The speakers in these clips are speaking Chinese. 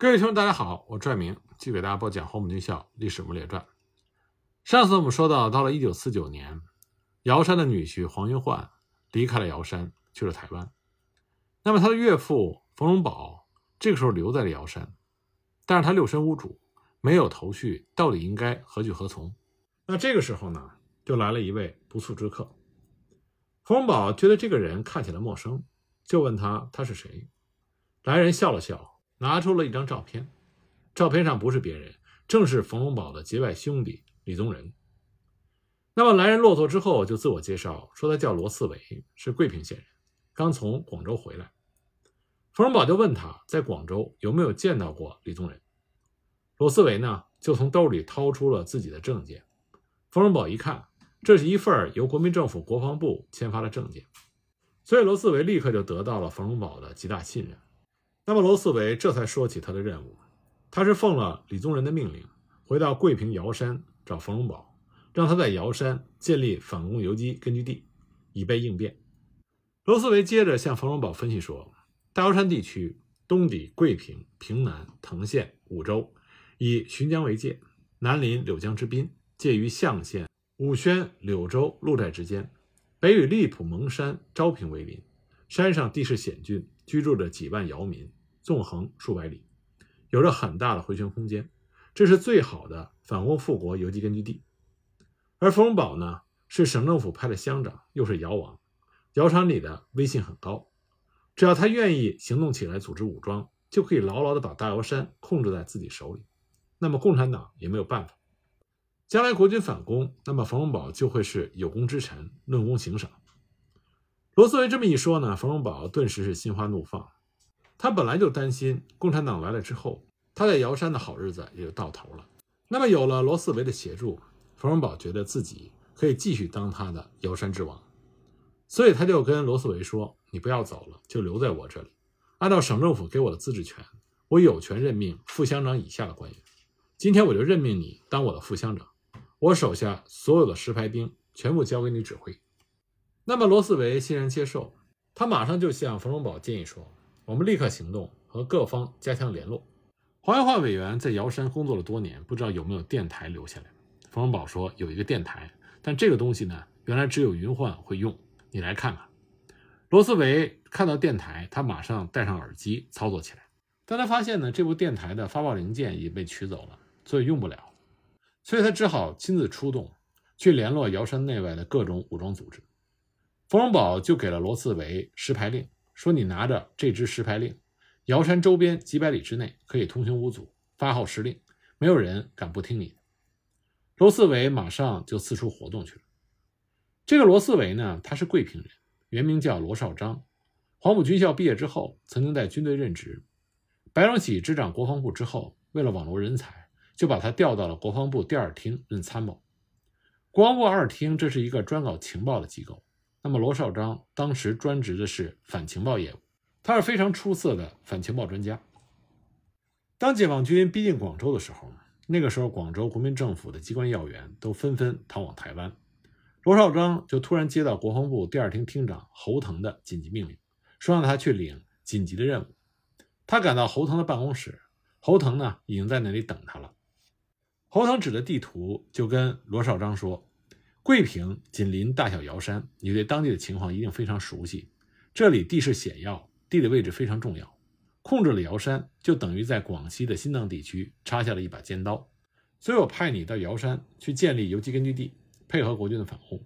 各位听众，大家好，我拽明继续给大家播讲《黄埔军校历史人物列传》。上次我们说到，到了一九四九年，瑶山的女婿黄云焕离开了瑶山，去了台湾。那么他的岳父冯荣宝这个时候留在了瑶山，但是他六神无主，没有头绪，到底应该何去何从？那这个时候呢，就来了一位不速之客。冯荣宝觉得这个人看起来陌生，就问他他是谁。来人笑了笑。拿出了一张照片，照片上不是别人，正是冯荣宝的结拜兄弟李宗仁。那么来人落座之后，就自我介绍说他叫罗四伟，是桂平县人，刚从广州回来。冯荣宝就问他在广州有没有见到过李宗仁。罗四伟呢，就从兜里掏出了自己的证件。冯荣宝一看，这是一份由国民政府国防部签发的证件，所以罗四伟立刻就得到了冯荣宝的极大信任。那么罗四维这才说起他的任务，他是奉了李宗仁的命令，回到桂平瑶山找冯荣宝，让他在瑶山建立反攻游击根据地，以备应变。罗四维接着向冯荣宝分析说，大瑶山地区东抵桂平、平南、藤县、五州，以浔江为界，南临柳江之滨，介于象县、武宣、柳州鹿寨之间，北与荔浦蒙山、昭平为邻，山上地势险峻，居住着几万瑶民。纵横数百里，有着很大的回旋空间，这是最好的反攻复国游击根据地。而冯荣宝呢，是省政府派的乡长，又是瑶王，瑶山里的威信很高。只要他愿意行动起来，组织武装，就可以牢牢地把大瑶山控制在自己手里。那么共产党也没有办法。将来国军反攻，那么冯荣宝就会是有功之臣，论功行赏。罗思维这么一说呢，冯荣宝顿时是心花怒放。他本来就担心共产党来了之后，他在瑶山的好日子也就到头了。那么有了罗四维的协助，冯荣宝觉得自己可以继续当他的瑶山之王，所以他就跟罗四维说：“你不要走了，就留在我这里。按照省政府给我的自治权，我有权任命副乡长以下的官员。今天我就任命你当我的副乡长，我手下所有的石牌兵全部交给你指挥。”那么罗四维欣然接受，他马上就向冯荣宝建议说。我们立刻行动，和各方加强联络。黄云焕委员在瑶山工作了多年，不知道有没有电台留下来。冯荣宝说有一个电台，但这个东西呢，原来只有云焕会用。你来看看。罗斯维看到电台，他马上戴上耳机操作起来。但他发现呢，这部电台的发报零件已被取走了，所以用不了。所以他只好亲自出动，去联络瑶山内外的各种武装组织。冯荣宝就给了罗斯维石牌令。说你拿着这支石牌令，瑶山周边几百里之内可以通行无阻，发号施令，没有人敢不听你的。罗四维马上就四处活动去了。这个罗四维呢，他是桂平人，原名叫罗绍章。黄埔军校毕业之后，曾经在军队任职。白崇禧执掌国防部之后，为了网罗人才，就把他调到了国防部第二厅任参谋。国防部二厅这是一个专搞情报的机构。那么罗绍章当时专职的是反情报业务，他是非常出色的反情报专家。当解放军逼近广州的时候，那个时候广州国民政府的机关要员都纷纷逃往台湾，罗绍章就突然接到国防部第二厅厅长侯腾的紧急命令，说让他去领紧急的任务。他赶到侯腾的办公室，侯腾呢已经在那里等他了。侯腾指着地图就跟罗绍章说。桂平紧邻大小瑶山，你对当地的情况一定非常熟悉。这里地势险要，地理位置非常重要。控制了瑶山，就等于在广西的新藏地区插下了一把尖刀。所以我派你到瑶山去建立游击根据地，配合国军的反攻。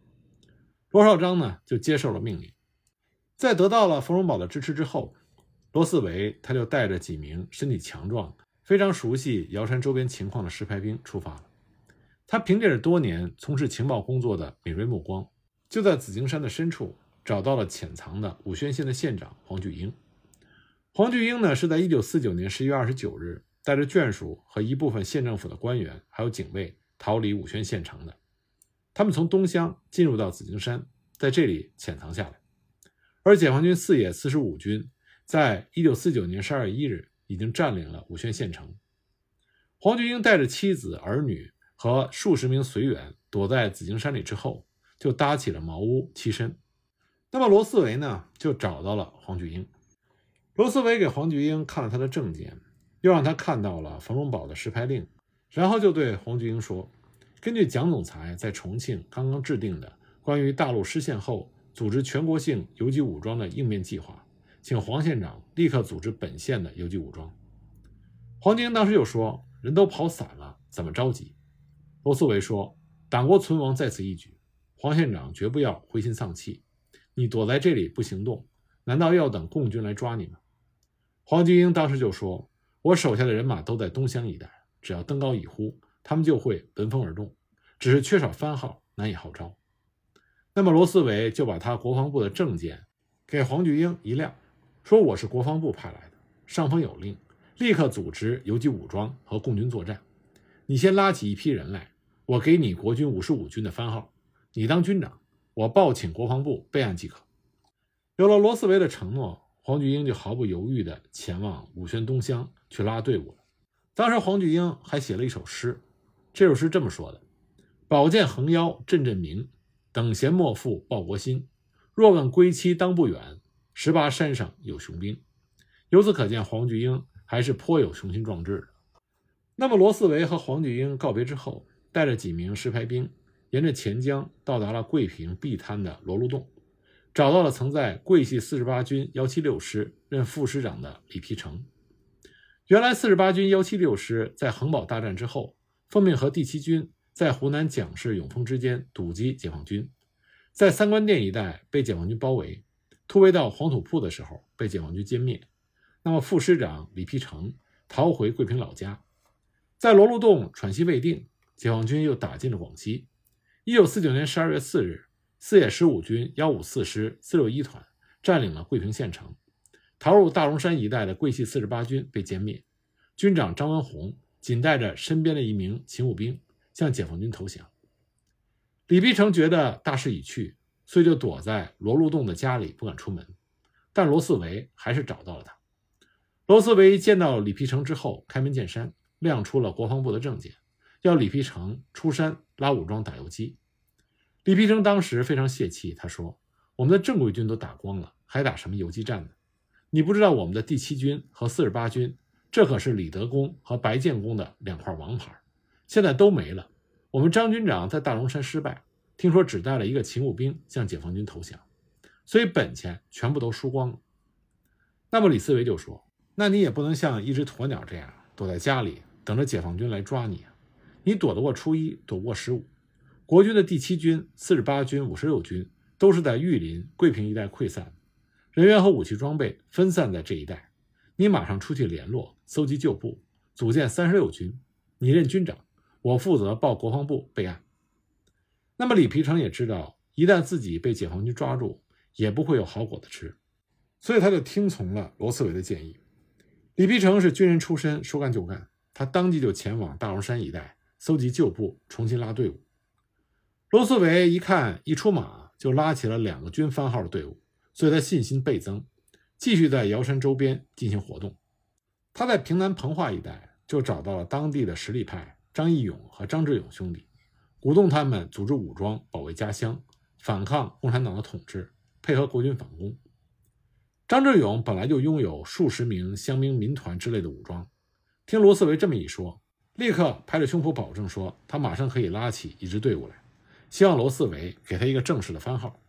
罗绍章呢，就接受了命令。在得到了冯荣宝的支持之后，罗四维他就带着几名身体强壮、非常熟悉瑶山周边情况的石牌兵出发了。他凭借着多年从事情报工作的敏锐目光，就在紫荆山的深处找到了潜藏的武宣县的县长黄巨英。黄巨英呢，是在1949年11月29日带着眷属和一部分县政府的官员，还有警卫逃离武宣县城的。他们从东乡进入到紫荆山，在这里潜藏下来。而解放军四野四十五军在1949年12月1日已经占领了武宣县城。黄巨英带着妻子儿女。和数十名随员躲在紫荆山里之后，就搭起了茅屋栖身。那么罗四维呢，就找到了黄菊英。罗四维给黄菊英看了他的证件，又让他看到了冯荣宝的实牌令，然后就对黄菊英说：“根据蒋总裁在重庆刚刚制定的关于大陆失陷后组织全国性游击武装的应变计划，请黄县长立刻组织本县的游击武装。”黄菊英当时就说：“人都跑散了，怎么着急？”罗斯维说：“党国存亡在此一举，黄县长绝不要灰心丧气。你躲在这里不行动，难道要等共军来抓你吗？”黄菊英当时就说。我手下的人马都在东乡一带，只要登高一呼，他们就会闻风而动，只是缺少番号，难以号召。那么罗斯维就把他国防部的证件给黄菊英一亮，说：“我是国防部派来的，上峰有令，立刻组织游击武装和共军作战。你先拉起一批人来，我给你国军五十五军的番号，你当军长，我报请国防部备案即可。”有了罗斯维的承诺。黄菊英就毫不犹豫地前往武宣东乡去拉队伍了。当时黄菊英还写了一首诗，这首诗这么说的：“宝剑横腰阵阵鸣，等闲莫负报国心。若问归期当不远，十八山上有雄兵。”由此可见，黄菊英还是颇有雄心壮志的。那么，罗斯维和黄菊英告别之后，带着几名石牌兵，沿着钱江到达了桂平碧滩的罗禄洞。找到了曾在桂系四十八军幺七六师任副师长的李丕成。原来四十八军幺七六师在衡宝大战之后，奉命和第七军在湖南蒋氏、永丰之间堵击解放军，在三官店一带被解放军包围，突围到黄土铺的时候被解放军歼灭。那么副师长李丕成逃回桂平老家，在罗禄洞喘息未定，解放军又打进了广西。一九四九年十二月四日。四野十五军幺五四师四六一团占领了桂平县城，逃入大龙山一带的桂系四十八军被歼灭，军长张文宏仅带着身边的一名勤务兵向解放军投降。李必成觉得大势已去，所以就躲在罗禄洞的家里不敢出门，但罗四维还是找到了他。罗四维见到李必成之后，开门见山亮出了国防部的证件，要李必成出山拉武装打游击。李丕成当时非常泄气，他说：“我们的正规军都打光了，还打什么游击战呢？你不知道我们的第七军和四十八军，这可是李德公和白建功的两块王牌，现在都没了。我们张军长在大龙山失败，听说只带了一个勤务兵向解放军投降，所以本钱全部都输光了。”那么李思维就说：“那你也不能像一只鸵鸟这样躲在家里等着解放军来抓你啊！你躲得过初一，躲不过十五。”国军的第七军、四十八军、五十六军都是在玉林、桂平一带溃散，人员和武器装备分散在这一带。你马上出去联络、搜集旧部，组建三十六军。你任军长，我负责报国防部备案。那么李皮成也知道，一旦自己被解放军抓住，也不会有好果子吃，所以他就听从了罗斯伟的建议。李皮成是军人出身，说干就干，他当即就前往大龙山一带搜集旧部，重新拉队伍。罗斯维一看，一出马就拉起了两个军番号的队伍，所以他信心倍增，继续在瑶山周边进行活动。他在平南彭化一带就找到了当地的实力派张义勇和张志勇兄弟，鼓动他们组织武装保卫家乡，反抗共产党的统治，配合国军反攻。张志勇本来就拥有数十名乡兵民团之类的武装，听罗斯维这么一说，立刻拍着胸脯保证说，他马上可以拉起一支队伍来。希望罗斯维给他一个正式的番号。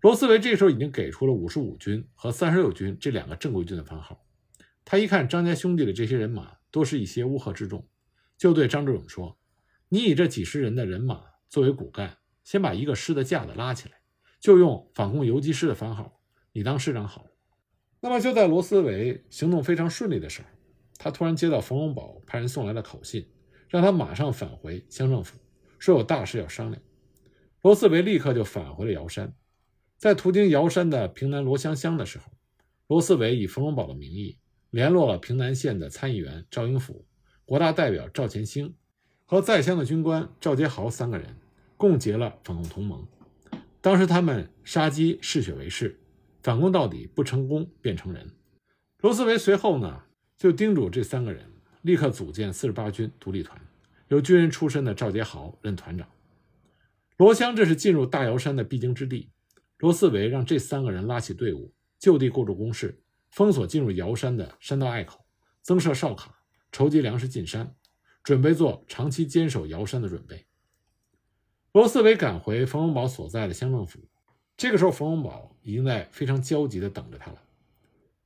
罗斯维这时候已经给出了五十五军和三十六军这两个正规军的番号。他一看张家兄弟的这些人马都是一些乌合之众，就对张志勇说：“你以这几十人的人马作为骨干，先把一个师的架子拉起来，就用反攻游击师的番号，你当师长好。”那么就在罗斯维行动非常顺利的时候，他突然接到冯荣宝派人送来的口信，让他马上返回乡政府，说有大事要商量。罗斯维立刻就返回了瑶山，在途经瑶山的平南罗香乡的时候，罗斯维以冯荣宝的名义联络了平南县的参议员赵英甫、国大代表赵前兴和在乡的军官赵杰豪三个人，共结了反共同盟。当时他们杀鸡嗜血为事，反攻到底不成功便成仁。罗斯维随后呢，就叮嘱这三个人立刻组建四十八军独立团，由军人出身的赵杰豪任团长。罗香这是进入大瑶山的必经之地，罗四维让这三个人拉起队伍，就地构筑工事，封锁进入瑶山的山道隘口，增设哨卡，筹集粮食进山，准备做长期坚守瑶山的准备。罗思维赶回冯永宝所在的乡政府，这个时候冯永宝已经在非常焦急地等着他了。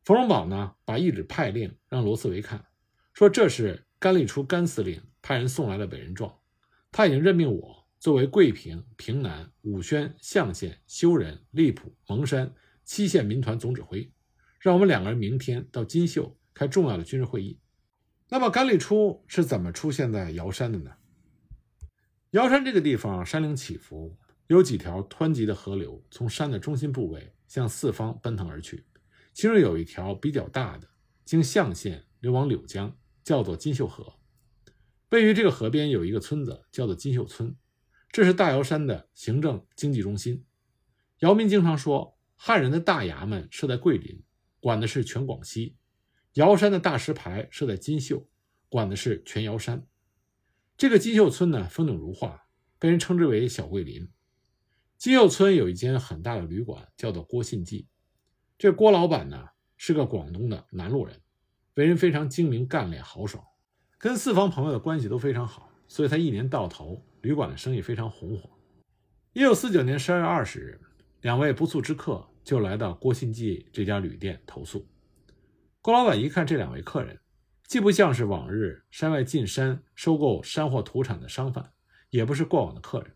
冯永宝呢，把一纸派令让罗斯维看，说这是甘立初甘司令派人送来的委任状，他已经任命我作为桂平、平南、武宣、象县、修仁、荔浦、蒙山七县民团总指挥，让我们两个人明天到金秀开重要的军事会议。那么甘立初是怎么出现在瑶山的呢？瑶山这个地方山岭起伏，有几条湍急的河流从山的中心部位向四方奔腾而去，其中有一条比较大的，经象县流往柳江，叫做金秀河。位于这个河边有一个村子，叫做金秀村，这是大瑶山的行政经济中心。姚民经常说，汉人的大衙门设在桂林，管的是全广西；瑶山的大石牌设在金秀，管的是全瑶山。这个金秀村呢，风景如画，被人称之为小桂林。金秀村有一间很大的旅馆，叫做郭信记。这郭老板呢，是个广东的南路人，为人非常精明干练豪爽，跟四方朋友的关系都非常好，所以他一年到头旅馆的生意非常红火。一九四九年十二月二十日，两位不速之客就来到郭信记这家旅店投宿。郭老板一看这两位客人。既不像是往日山外进山收购山货土产的商贩，也不是过往的客人。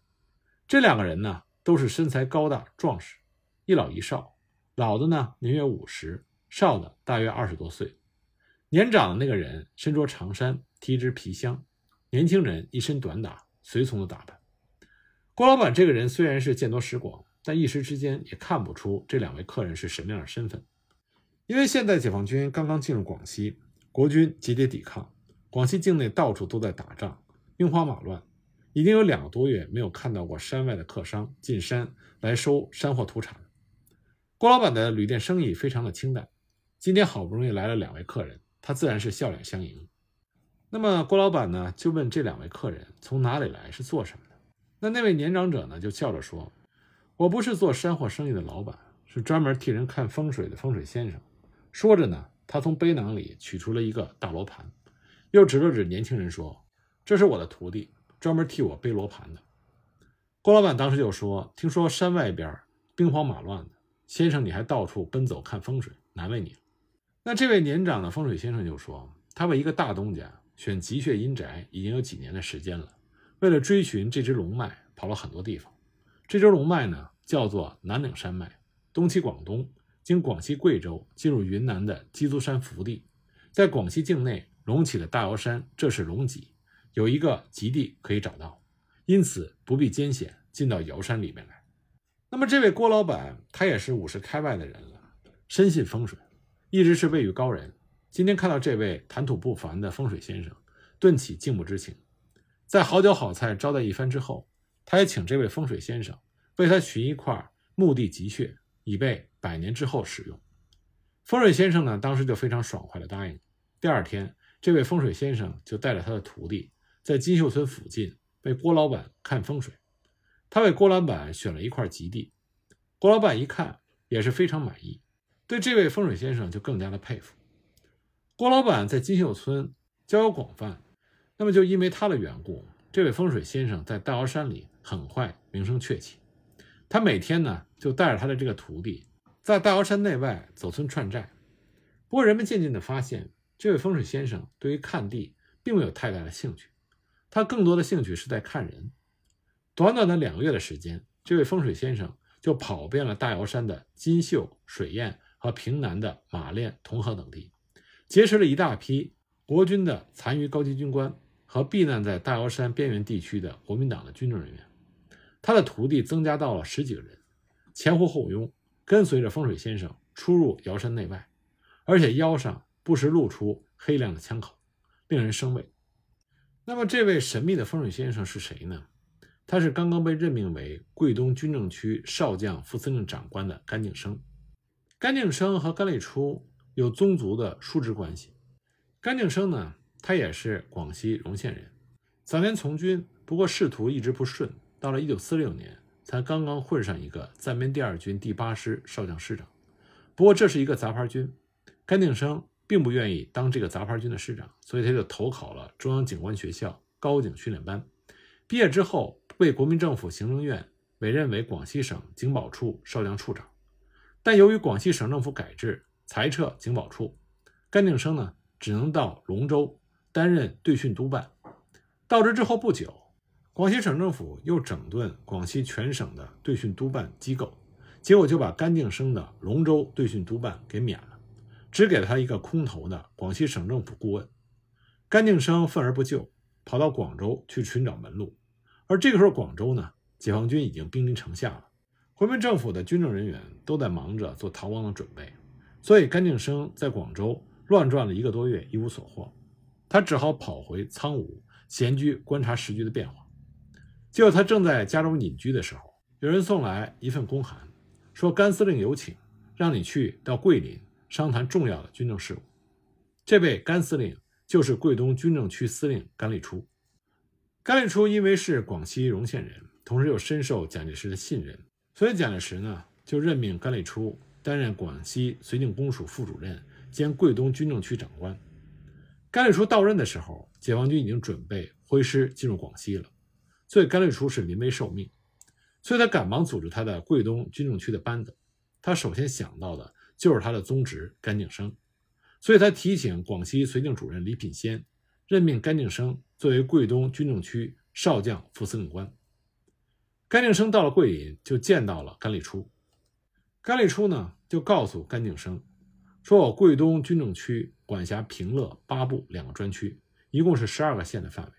这两个人呢，都是身材高大壮实，一老一少。老的呢年约五十，少的大约二十多岁。年长的那个人身着长衫，提支皮箱；年轻人一身短打，随从的打扮。郭老板这个人虽然是见多识广，但一时之间也看不出这两位客人是什么样的身份，因为现在解放军刚刚进入广西。国军节节抵抗，广西境内到处都在打仗，兵荒马乱，已经有两个多月没有看到过山外的客商进山来收山货土产。郭老板的旅店生意非常的清淡，今天好不容易来了两位客人，他自然是笑脸相迎。那么郭老板呢，就问这两位客人从哪里来，是做什么的？那那位年长者呢，就笑着说：“我不是做山货生意的老板，是专门替人看风水的风水先生。”说着呢。他从背囊里取出了一个大罗盘，又指了指年轻人说：“这是我的徒弟，专门替我背罗盘的。”郭老板当时就说：“听说山外边兵荒马乱的，先生你还到处奔走看风水，难为你了。”那这位年长的风水先生就说：“他为一个大东家选吉穴阴宅已经有几年的时间了，为了追寻这只龙脉，跑了很多地方。这只龙脉呢，叫做南岭山脉，东起广东。”经广西贵州进入云南的鸡足山腹地，在广西境内隆起的大瑶山，这是龙脊，有一个极地可以找到，因此不必艰险进到瑶山里面来。那么这位郭老板，他也是五十开外的人了，深信风水，一直是位于高人。今天看到这位谈吐不凡的风水先生，顿起敬慕之情。在好酒好菜招待一番之后，他也请这位风水先生为他寻一块墓地吉穴。以备百年之后使用。风水先生呢，当时就非常爽快的答应。第二天，这位风水先生就带着他的徒弟，在金秀村附近为郭老板看风水。他为郭老板选了一块吉地。郭老板一看也是非常满意，对这位风水先生就更加的佩服。郭老板在金秀村交友广泛，那么就因为他的缘故，这位风水先生在大瑶山里很快名声鹊起。他每天呢，就带着他的这个徒弟，在大瑶山内外走村串寨。不过，人们渐渐地发现，这位风水先生对于看地并没有太大的兴趣，他更多的兴趣是在看人。短短的两个月的时间，这位风水先生就跑遍了大瑶山的金秀、水燕和平南的马练、同河等地，结识了一大批国军的残余高级军官和避难在大瑶山边缘地区的国民党的军政人员。他的徒弟增加到了十几个人，前呼后拥，跟随着风水先生出入瑶山内外，而且腰上不时露出黑亮的枪口，令人生畏。那么，这位神秘的风水先生是谁呢？他是刚刚被任命为桂东军政区少将副司令长官的甘敬生。甘敬生和甘立初有宗族的叔侄关系。甘敬生呢，他也是广西容县人，早年从军，不过仕途一直不顺。到了一九四六年，才刚刚混上一个暂编第二军第八师少将师长。不过这是一个杂牌军，甘定生并不愿意当这个杂牌军的师长，所以他就投考了中央警官学校高警训练班。毕业之后，被国民政府行政院委任为广西省警保处少将处长。但由于广西省政府改制，裁撤警保处，甘敬生呢只能到龙州担任队训督办。到职之后不久，广西省政府又整顿广西全省的队训督办机构，结果就把甘敬生的龙州队训督办给免了，只给了他一个空头的广西省政府顾问。甘敬生愤而不救，跑到广州去寻找门路。而这个时候，广州呢，解放军已经兵临城下了，国民政府的军政人员都在忙着做逃亡的准备，所以甘敬生在广州乱转了一个多月，一无所获，他只好跑回苍梧闲居，观察时局的变化。结果他正在家中隐居的时候，有人送来一份公函，说甘司令有请，让你去到桂林商谈重要的军政事务。这位甘司令就是桂东军政区司令甘立初。甘立初因为是广西容县人，同时又深受蒋介石的信任，所以蒋介石呢就任命甘立初担任广西绥靖公署副主任兼桂东军政区长官。甘立初到任的时候，解放军已经准备挥师进入广西了，所以甘立初是临危受命，所以他赶忙组织他的桂东军政区的班子。他首先想到的就是他的宗侄甘敬生，所以他提请广西绥靖主任李品仙任命甘敬生。作为桂东军政区少将副司令官，甘敬生到了桂林，就见到了甘立初。甘立初呢，就告诉甘敬生，说我桂东军政区管辖平乐、八部两个专区，一共是十二个县的范围。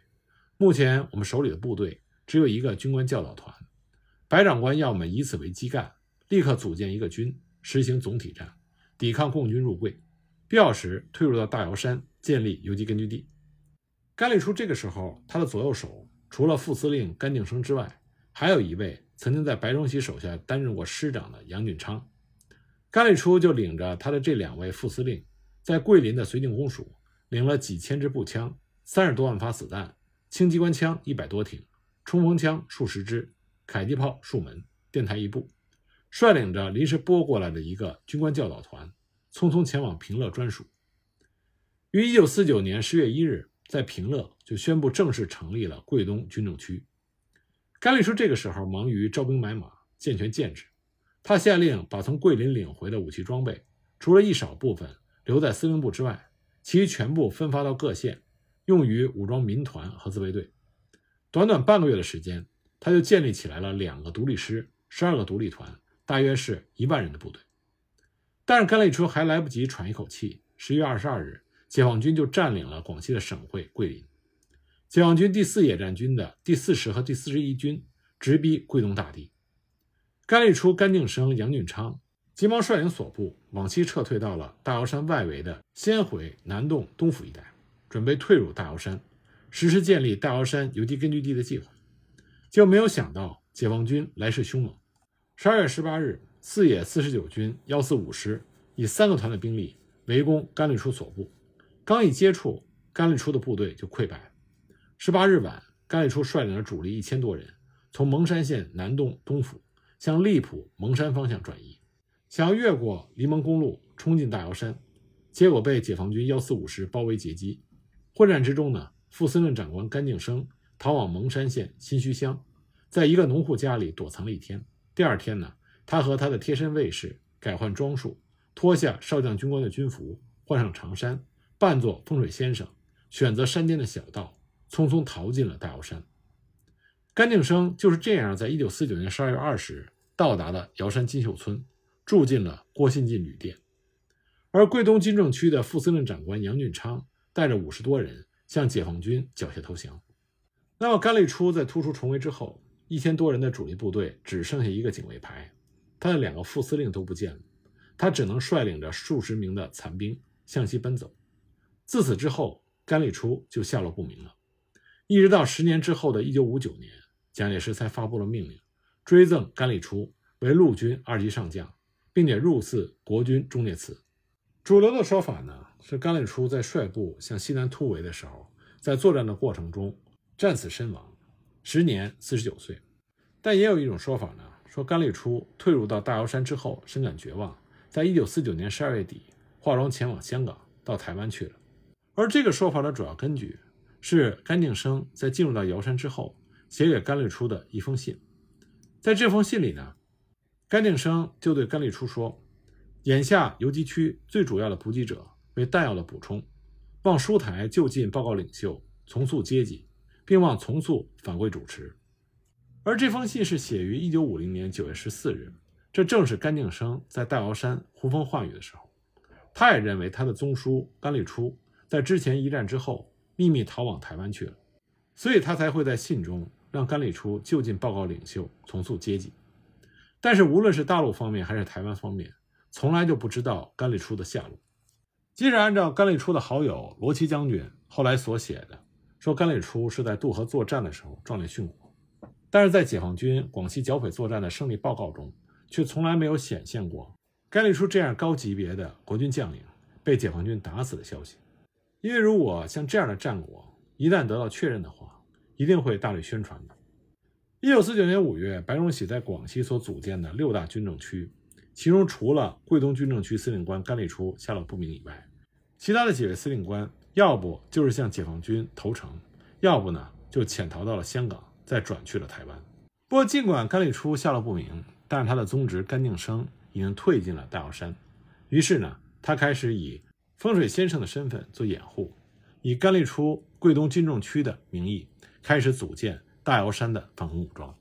目前我们手里的部队只有一个军官教导团，白长官要我们以此为基干，立刻组建一个军，实行总体战，抵抗共军入桂，必要时退入到大瑶山，建立游击根据地。甘立初这个时候，他的左右手除了副司令甘敬生之外，还有一位曾经在白崇禧手下担任过师长的杨俊昌。甘立初就领着他的这两位副司令，在桂林的绥靖公署领了几千支步枪、三十多万发子弹、轻机关枪一百多挺、冲锋枪数十支、迫击炮数门、电台一部，率领着临时拨过来的一个军官教导团，匆匆前往平乐专署。于一九四九年十月一日。在平乐就宣布正式成立了桂东军政区。甘立初这个时候忙于招兵买马、健全建制，他下令把从桂林领回的武器装备，除了一少部分留在司令部之外，其余全部分发到各县，用于武装民团和自卫队。短短半个月的时间，他就建立起来了两个独立师、十二个独立团，大约是一万人的部队。但是甘立初还来不及喘一口气，十一月二十二日。解放军就占领了广西的省会桂林。解放军第四野战军的第四十和第四十一军直逼桂东大地。甘立初、甘敬生、杨俊昌急忙率领所部往西撤退到了大瑶山外围的仙回、南洞、东府一带，准备退入大瑶山，实施建立大瑶山游击根据地的计划。就没有想到解放军来势凶猛。十二月十八日，四野四十九军幺四五师以三个团的兵力围攻甘立初所部。刚一接触，甘立初的部队就溃败。十八日晚，甘立初率领了主力一千多人，从蒙山县南洞东府向荔浦蒙山方向转移，想要越过黎蒙公路冲进大瑶山，结果被解放军幺四五师包围截击。混战之中呢，副司令长官甘敬生逃往蒙山县新圩乡，在一个农户家里躲藏了一天。第二天呢，他和他的贴身卫士改换装束，脱下少将军官的军服，换上长衫。扮作风水先生，选择山间的小道，匆匆逃进了大瑶山。甘敬生就是这样，在一九四九年十二月二十日到达了瑶山金秀村，住进了郭信进旅店。而桂东军政区的副司令长官杨俊昌带着五十多人向解放军缴械投降。那么甘立初在突出重围之后，一千多人的主力部队只剩下一个警卫排，他的两个副司令都不见了，他只能率领着数十名的残兵向西奔走。自此之后，甘立初就下落不明了。一直到十年之后的一九五九年，蒋介石才发布了命令，追赠甘立初为陆军二级上将，并且入祀国军忠烈祠。主流的说法呢是甘立初在率部向西南突围的时候，在作战的过程中战死身亡，时年四十九岁。但也有一种说法呢，说甘立初退入到大瑶山之后，深感绝望，在一九四九年十二月底化妆前往香港。到台湾去了。而这个说法的主要根据是甘敬生在进入到瑶山之后写给甘丽初的一封信。在这封信里呢，甘敬生就对甘丽初说：“眼下游击区最主要的补给者为弹药的补充，望书台就近报告领袖，从速接济，并望从速返回主持。”而这封信是写于一九五零年九月十四日，这正是甘敬生在大瑶山呼风唤雨的时候。他也认为他的宗叔甘丽初在之前一战之后秘密逃往台湾去了，所以他才会在信中让甘丽初就近报告领袖，重塑阶级。但是无论是大陆方面还是台湾方面，从来就不知道甘丽初的下落。即使按照甘丽初的好友罗奇将军后来所写的，说甘丽初是在渡河作战的时候壮烈殉国。但是在解放军广西剿匪作战的胜利报告中，却从来没有显现过甘丽初这样高级别的国军将领被解放军打死的消息。因为如果像这样的战果一旦得到确认的话，一定会大力宣传的。一九四九年五月，白崇禧在广西所组建的六大军政区，其中除了桂东军政区司令官甘丽初下落不明以外，其他的几位司令官要不就是向解放军投诚，要不呢就潜逃到了香港。再转去了台湾。不过，尽管甘丽初下落不明，但是他的宗侄甘敬生已经退进了大瑶山。于是呢，他开始以风水先生的身份做掩护，以甘利出桂东军政区的名义，开始组建大瑶山的反攻武装。